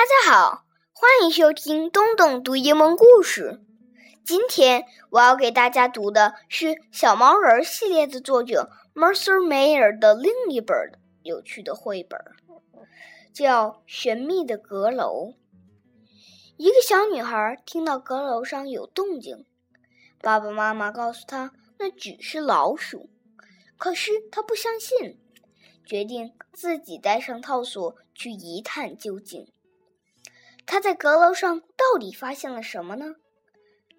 大家好，欢迎收听东东读英文故事。今天我要给大家读的是小毛人系列的作者 Mercer Mayer 的另一本有趣的绘本，叫《神秘的阁楼》。一个小女孩听到阁楼上有动静，爸爸妈妈告诉她那只是老鼠，可是她不相信，决定自己带上套索去一探究竟。他在阁楼上到底发现了什么呢？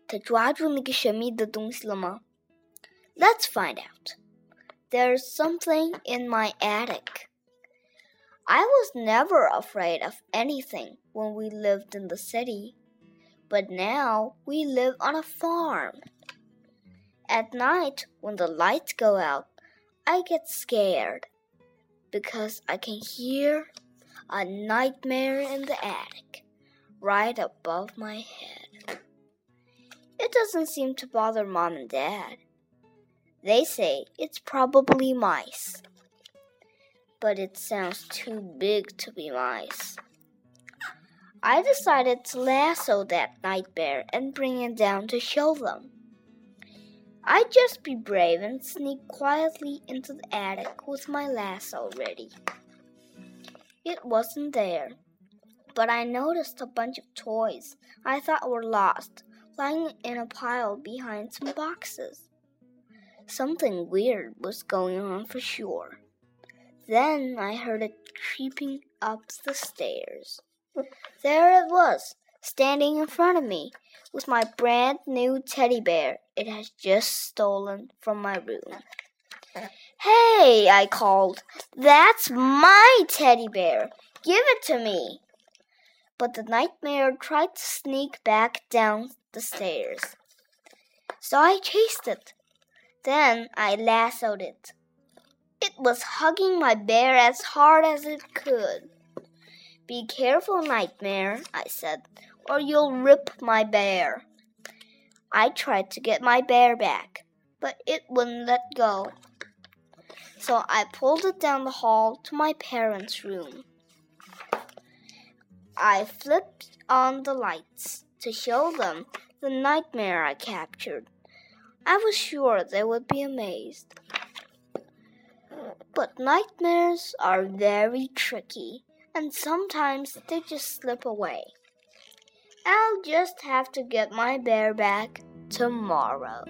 他抓住那个神秘的东西了吗？Let's find out. There's something in my attic. I was never afraid of anything when we lived in the city, but now we live on a farm. At night, when the lights go out, I get scared because I can hear a nightmare in the attic right above my head. It doesn't seem to bother mom and dad. They say it's probably mice. But it sounds too big to be mice. I decided to lasso that night bear and bring it down to show them. I'd just be brave and sneak quietly into the attic with my lasso ready. It wasn't there, but I noticed a bunch of toys I thought were lost lying in a pile behind some boxes. Something weird was going on for sure. Then I heard it creeping up the stairs. There it was, standing in front of me, with my brand new teddy bear it had just stolen from my room. Hey, I called. That's my teddy bear. Give it to me but the nightmare tried to sneak back down the stairs. So I chased it. Then I lassoed it. It was hugging my bear as hard as it could. Be careful, Nightmare, I said, or you'll rip my bear. I tried to get my bear back, but it wouldn't let go. So I pulled it down the hall to my parents' room. I flipped on the lights to show them the nightmare I captured. I was sure they would be amazed. But nightmares are very tricky, and sometimes they just slip away. I'll just have to get my bear back tomorrow.